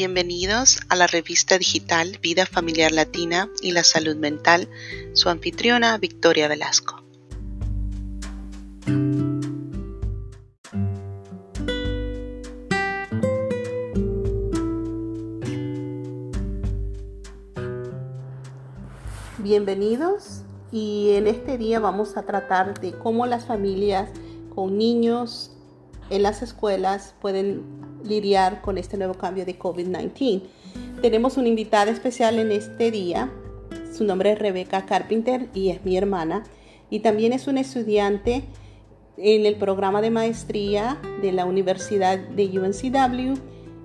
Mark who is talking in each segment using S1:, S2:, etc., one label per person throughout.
S1: Bienvenidos a la revista digital Vida Familiar Latina y la Salud Mental, su anfitriona Victoria Velasco. Bienvenidos y en este día vamos a tratar de cómo las familias con niños en las escuelas pueden lidiar con este nuevo cambio de COVID-19. Tenemos una invitada especial en este día. Su nombre es Rebecca Carpenter y es mi hermana. Y también es una estudiante en el programa de maestría de la Universidad de UNCW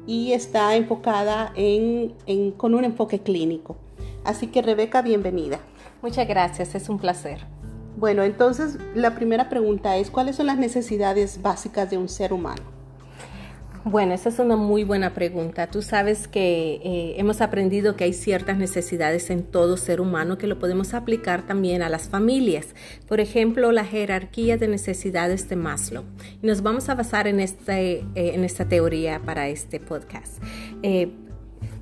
S1: y está enfocada en, con un enfoque clínico. Así que Rebeca, bienvenida.
S2: Muchas gracias, es un placer.
S1: Bueno, entonces la primera pregunta es, ¿cuáles son las necesidades básicas de un ser humano?
S2: Bueno, esa es una muy buena pregunta. Tú sabes que eh, hemos aprendido que hay ciertas necesidades en todo ser humano que lo podemos aplicar también a las familias. Por ejemplo, la jerarquía de necesidades de Maslow. Y nos vamos a basar en, este, eh, en esta teoría para este podcast. Eh,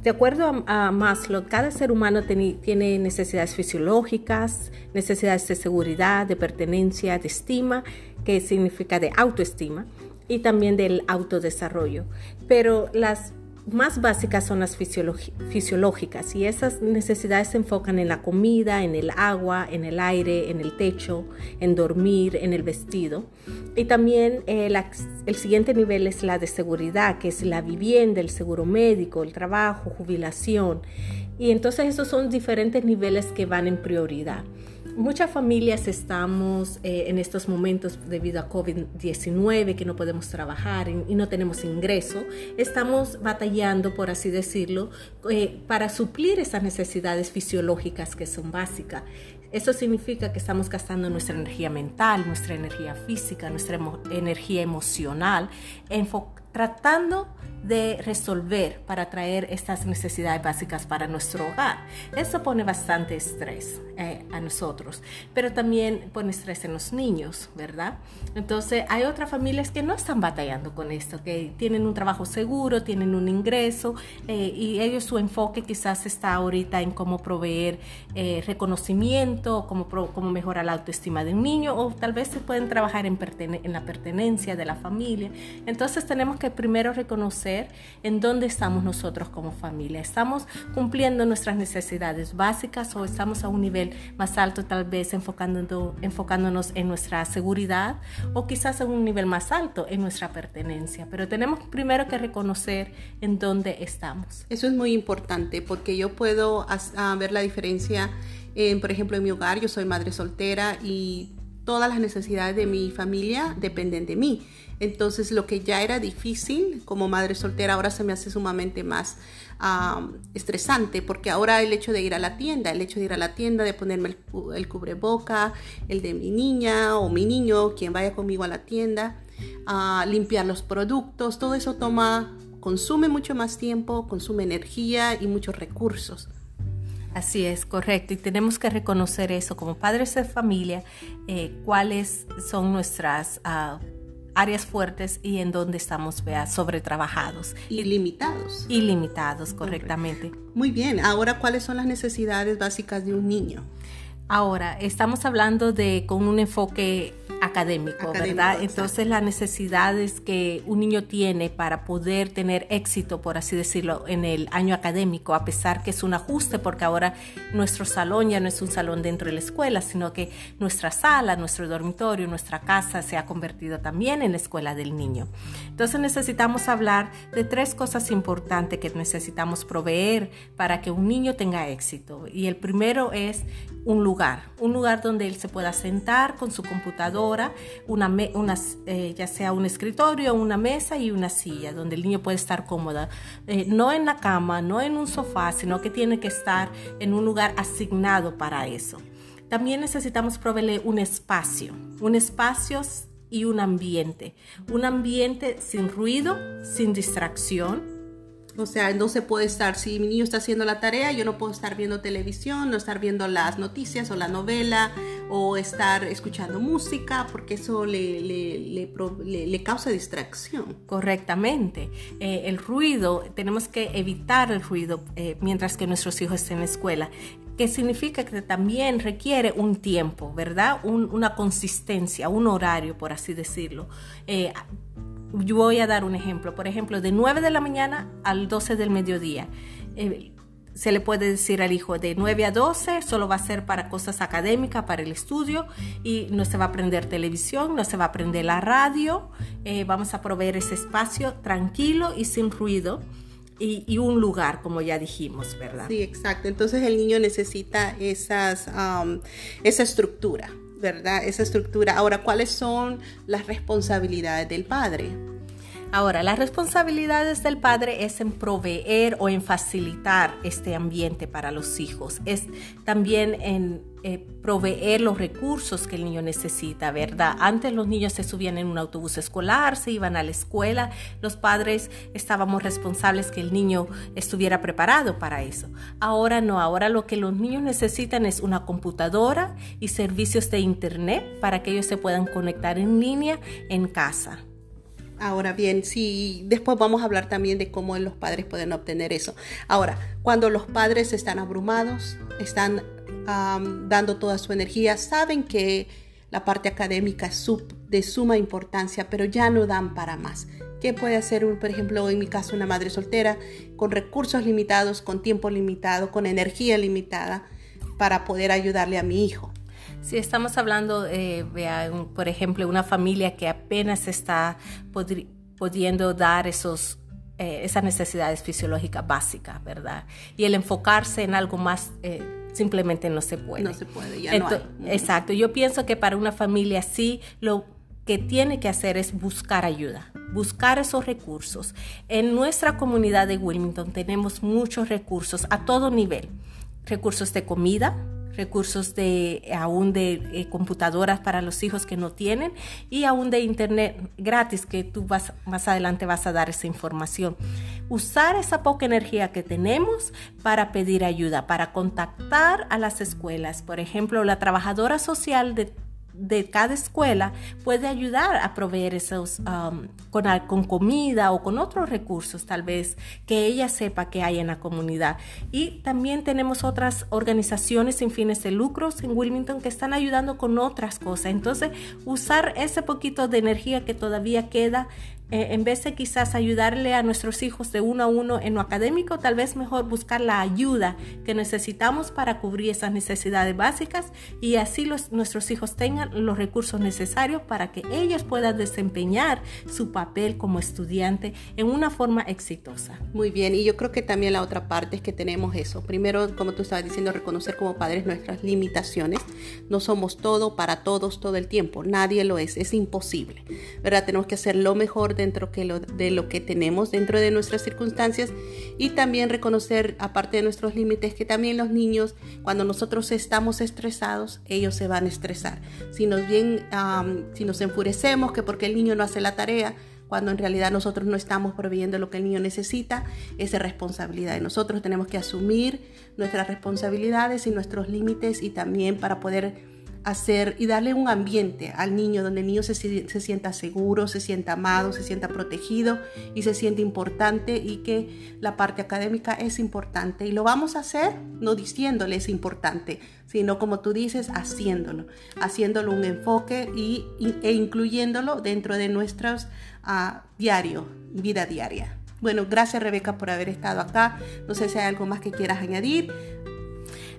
S2: de acuerdo a, Maslow, cada ser humano tiene necesidades fisiológicas, necesidades de seguridad, de pertenencia, de estima, que significa de autoestima, y también del autodesarrollo. Pero las más básicas son las fisiológicas y esas necesidades se enfocan en la comida, en el agua, en el aire, en el techo, en dormir, en el vestido. Y también eh, el siguiente nivel es la de seguridad, que es la vivienda, el seguro médico, el trabajo, jubilación. Y entonces esos son diferentes niveles que van en prioridad. Muchas familias estamos eh, en estos momentos debido a COVID-19 que no podemos trabajar y, no tenemos ingreso. Estamos batallando, por así decirlo, eh, para suplir esas necesidades fisiológicas que son básicas. Eso significa que estamos gastando nuestra energía mental, nuestra energía física, nuestra energía emocional, tratando de resolver para traer estas necesidades básicas para nuestro hogar. Eso pone bastante estrés eh, a nosotros, pero también pone estrés en los niños, ¿verdad? Entonces hay otras familias que no están batallando con esto, que tienen un trabajo seguro, tienen un ingreso eh, y ellos su enfoque quizás está ahorita en cómo proveer eh, reconocimiento, cómo, cómo mejorar la autoestima de un niño o tal vez se pueden trabajar en, en la pertenencia de la familia. Entonces tenemos que primero reconocer en dónde estamos nosotros como familia. ¿Estamos cumpliendo nuestras necesidades básicas o estamos a un nivel más alto tal vez enfocando, enfocándonos en nuestra seguridad o quizás a un nivel más alto en nuestra pertenencia? Pero tenemos primero que reconocer en dónde estamos.
S1: Eso es muy importante porque yo puedo ver la diferencia, en, por ejemplo, en mi hogar, yo soy madre soltera y todas las necesidades de mi familia dependen de mí. Entonces lo que ya era difícil como madre soltera ahora se me hace sumamente más estresante porque ahora el hecho de ir a la tienda, el hecho de ir a la tienda, de ponerme el, cubreboca, el de mi niña o mi niño, quien vaya conmigo a la tienda, a limpiar los productos, todo eso toma, consume mucho más tiempo, consume energía y muchos recursos.
S2: Así es, correcto. Y tenemos que reconocer eso como padres de familia, eh, cuáles son nuestras ah, áreas fuertes y en dónde estamos vea, sobretrabajados.
S1: Y limitados.
S2: Y limitados, correctamente.
S1: Muy bien. Ahora, ¿cuáles son las necesidades básicas de un niño?
S2: Ahora, estamos hablando de con un enfoque académico, ¿verdad? Entonces las necesidades que un niño tiene para poder tener éxito, por así decirlo, en el año académico, a pesar que es un ajuste, porque ahora nuestro salón ya no es un salón dentro de la escuela, sino que nuestra sala, nuestro dormitorio, nuestra casa se ha convertido también en la escuela del niño. Entonces necesitamos hablar de tres cosas importantes que necesitamos proveer para que un niño tenga éxito. Y el primero es un lugar, un lugar donde él se pueda sentar con su computadora, una, eh, ya sea un escritorio, una mesa y una silla, donde el niño puede estar cómoda, eh, no en la cama, no en un sofá, sino que tiene que estar en un lugar asignado para eso. También necesitamos proveerle un espacio, un espacio y un ambiente, un ambiente sin ruido, sin distracción,
S1: O sea, no se puede estar, si mi niño está haciendo la tarea, yo no puedo estar viendo televisión, no estar viendo las noticias o la novela o estar escuchando música, porque eso le, le, causa distracción.
S2: Correctamente. Eh, el ruido, tenemos que evitar el ruido eh, mientras que nuestros hijos estén en la escuela que significa que también requiere un tiempo, ¿verdad? una consistencia, un horario, por así decirlo. Eh, yo voy a dar un ejemplo. Por ejemplo, de 9 de la mañana al 12 del mediodía. Eh, se le puede decir al hijo de 9 a 12 solo va a ser para cosas académicas, para el estudio y no se va a aprender televisión, no se va a aprender la radio. Eh, vamos a proveer ese espacio tranquilo y sin ruido. Y, un lugar, como ya dijimos, ¿verdad?
S1: Sí, exacto. Entonces el niño necesita esas, esa estructura. ¿Verdad? Esa estructura. Ahora, ¿cuáles son las responsabilidades del padre?
S2: Ahora, las responsabilidades del padre es en proveer o en facilitar este ambiente para los hijos. Es también en eh, proveer los recursos que el niño necesita, ¿verdad? Antes los niños se subían en un autobús escolar, se iban a la escuela, los padres estábamos responsables que el niño estuviera preparado para eso. Ahora no, ahora lo que los niños necesitan es una computadora y servicios de internet para que ellos se puedan conectar en línea en casa.
S1: Ahora bien, sí, después vamos a hablar también de cómo los padres pueden obtener eso. Ahora, cuando los padres están abrumados, están dando toda su energía, saben que la parte académica es de suma importancia, pero ya no dan para más. ¿Qué puede hacer, por ejemplo, en mi caso, una madre soltera con recursos limitados, con tiempo limitado, con energía limitada para poder ayudarle a mi hijo?
S2: Si estamos hablando, eh, por ejemplo, una familia que apenas está pudiendo dar esos, eh, esas necesidades fisiológicas básicas, ¿verdad? Y el enfocarse en algo más eh, simplemente no se puede.
S1: No se puede, ya no hay.
S2: Exacto. Yo pienso que para una familia así, lo que tiene que hacer es buscar ayuda, buscar esos recursos. En nuestra comunidad de Wilmington tenemos muchos recursos a todo nivel. Recursos de comida, recursos de aún de eh, computadoras para los hijos que no tienen y aún de internet gratis que tú vas más adelante vas a dar esa información. Usar esa poca energía que tenemos para pedir ayuda, para contactar a las escuelas. Por ejemplo, la trabajadora social de de cada escuela puede ayudar a proveer esos um, con, con, comida o con otros recursos tal vez que ella sepa que hay en la comunidad. Y también tenemos otras organizaciones sin fines de lucros en Wilmington que están ayudando con otras cosas. Entonces, usar ese poquito de energía que todavía queda eh, en vez de quizás ayudarle a nuestros hijos de uno a uno en lo académico, tal vez mejor buscar la ayuda que necesitamos para cubrir esas necesidades básicas y así los, nuestros hijos tengan los recursos necesarios para que ellos puedan desempeñar su papel como estudiante en una forma exitosa.
S1: Muy bien, y yo creo que también la otra parte es que tenemos eso. Primero, como tú estabas diciendo, reconocer como padres nuestras limitaciones. No somos todo para todos todo el tiempo, nadie lo es, es imposible, ¿verdad? Tenemos que hacer lo mejor dentro de lo que tenemos dentro de nuestras circunstancias y también reconocer, aparte de nuestros límites, que también los niños, cuando nosotros estamos estresados, ellos se van a estresar. Si nos, bien, si nos enfurecemos que porque el niño no hace la tarea, cuando en realidad nosotros no estamos proveyendo lo que el niño necesita, es responsabilidad de nosotros. Tenemos que asumir nuestras responsabilidades y nuestros límites y también para poder hacer y darle un ambiente al niño donde el niño se, sienta seguro, se sienta amado, se sienta protegido y se siente importante y que la parte académica es importante. Y lo vamos a hacer no diciéndole es importante, sino como tú dices, haciéndolo, haciéndolo un enfoque y, e incluyéndolo dentro de nuestros uh, diario, vida diaria. Bueno, gracias Rebeca por haber estado acá. No sé si hay algo más que quieras añadir.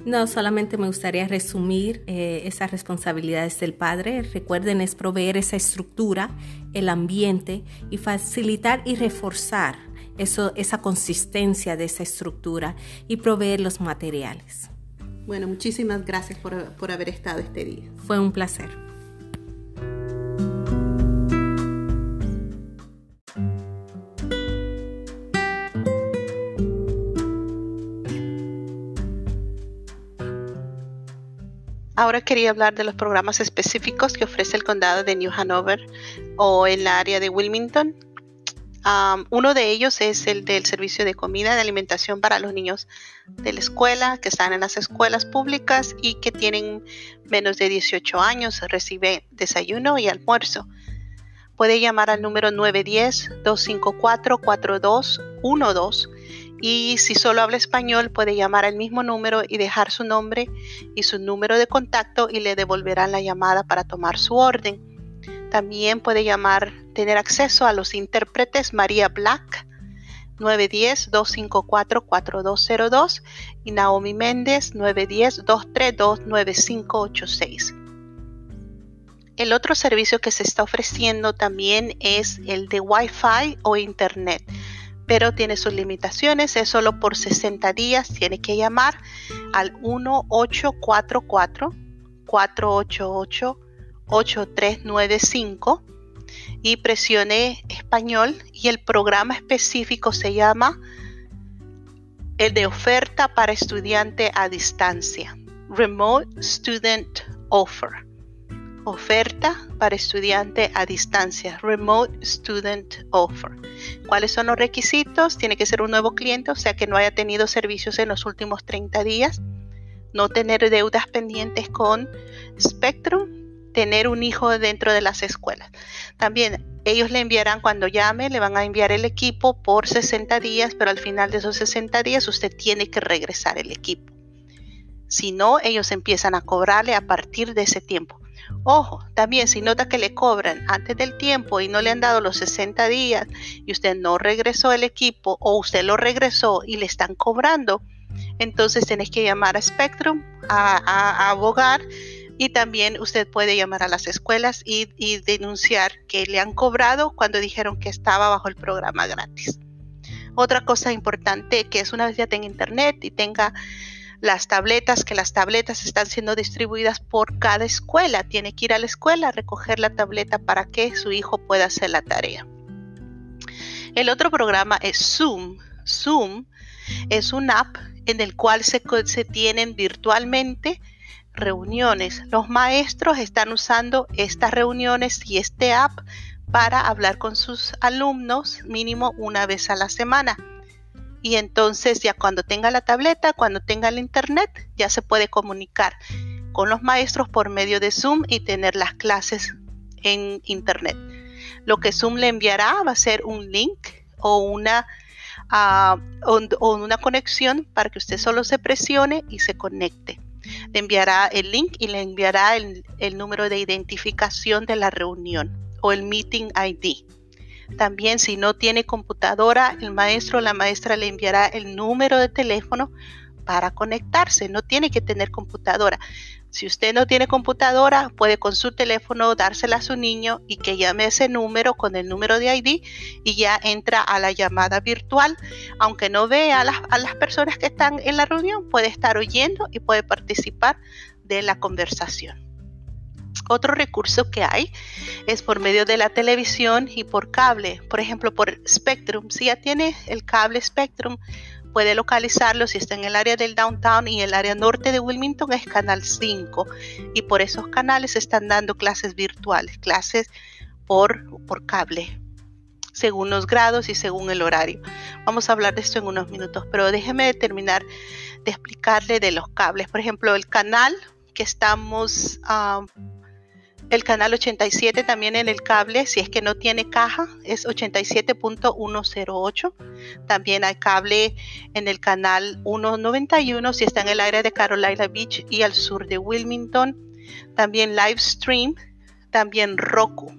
S2: No, solamente me gustaría resumir eh, esas responsabilidades del padre. Recuerden, es proveer esa estructura, el ambiente y facilitar y reforzar eso, esa consistencia de esa estructura y proveer los materiales.
S1: Bueno, muchísimas gracias por, por haber estado este día.
S2: Fue un placer.
S1: Ahora quería hablar de los programas específicos que ofrece el condado de New Hanover o el área de Wilmington.
S3: uno de ellos es el del servicio de comida, de alimentación para los niños de la escuela, que están en las escuelas públicas y que tienen menos de 18 años, recibe desayuno y almuerzo. Puede llamar al número 910-254-4212 y si solo habla español puede llamar al mismo número y dejar su nombre y su número de contacto y le devolverán la llamada para tomar su orden. También puede llamar, tener acceso a los intérpretes María Black 910-254-4202 y Naomi Méndez 910-232-9586. El otro servicio que se está ofreciendo también es el de Wi-Fi o Internet pero tiene sus limitaciones, es solo por 60 días, tiene que llamar al 1844 488 8395 y presione español y el programa específico se llama el de oferta para estudiante a distancia, Remote Student Offer oferta para estudiante a distancia, Remote Student Offer. ¿Cuáles son los requisitos? Tiene que ser un nuevo cliente, o sea que no haya tenido servicios en los últimos 30 días, no tener deudas pendientes con Spectrum, tener un hijo dentro de las escuelas. También ellos le enviarán cuando llame, le van a enviar el equipo por 60 días, pero al final de esos 60 días usted tiene que regresar el equipo. Si no, ellos empiezan a cobrarle a partir de ese tiempo. Ojo, también si nota que le cobran antes del tiempo y no le han dado los 60 días y usted no regresó el equipo o usted lo regresó y le están cobrando, entonces tienes que llamar a Spectrum a, abogar y también usted puede llamar a las escuelas y, y denunciar que le han cobrado cuando dijeron que estaba bajo el programa gratis. Otra cosa importante que es una vez ya tenga internet y tenga las tabletas, que las tabletas están siendo distribuidas por cada escuela. Tiene que ir a la escuela a recoger la tableta para que su hijo pueda hacer la tarea. El otro programa es Zoom. Zoom es un app en el cual se, se tienen virtualmente reuniones. Los maestros están usando estas reuniones y este app para hablar con sus alumnos mínimo una vez a la semana y entonces ya cuando tenga la tableta, cuando tenga el internet, ya se puede comunicar con los maestros por medio de Zoom y tener las clases en internet. Lo que Zoom le enviará va a ser un link o una, ah, o, una conexión para que usted solo se presione y se conecte. Le enviará el link y le enviará el número de identificación de la reunión o el meeting ID. También si no tiene computadora, el maestro o la maestra le enviará el número de teléfono para conectarse. No tiene que tener computadora. Si usted no tiene computadora, puede con su teléfono dársela a su niño y que llame ese número con el número de ID y ya entra a la llamada virtual. Aunque no vea a las, a las personas que están en la reunión, puede estar oyendo y puede participar de la conversación. Otro recurso que hay es por medio de la televisión y por cable, por ejemplo por Spectrum. Si ya tiene el cable Spectrum, puede localizarlo si está en el área del downtown y el área norte de Wilmington es canal 5 y por esos canales están dando clases virtuales, clases por, por cable según los grados y según el horario. Vamos a hablar de esto en unos minutos, pero déjeme terminar de explicarle de los cables. Por ejemplo, el canal que estamos ah, el canal 87 también en el cable, si es que no tiene caja, es 87.108. También hay cable en el canal 191 si está en el área de Carolina Beach y al sur de Wilmington. También Livestream, también Roku.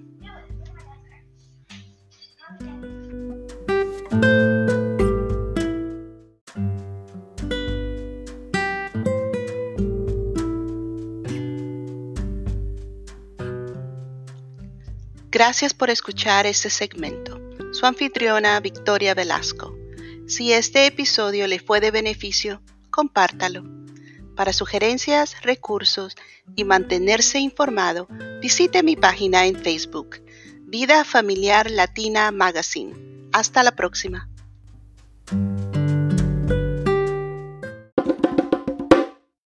S3: Gracias por escuchar este segmento. Su anfitriona Victoria Velasco. Si este episodio le fue de beneficio, compártalo. Para sugerencias, recursos y mantenerse informado, visite mi página en Facebook, Vida Familiar Latina Magazine. Hasta la próxima.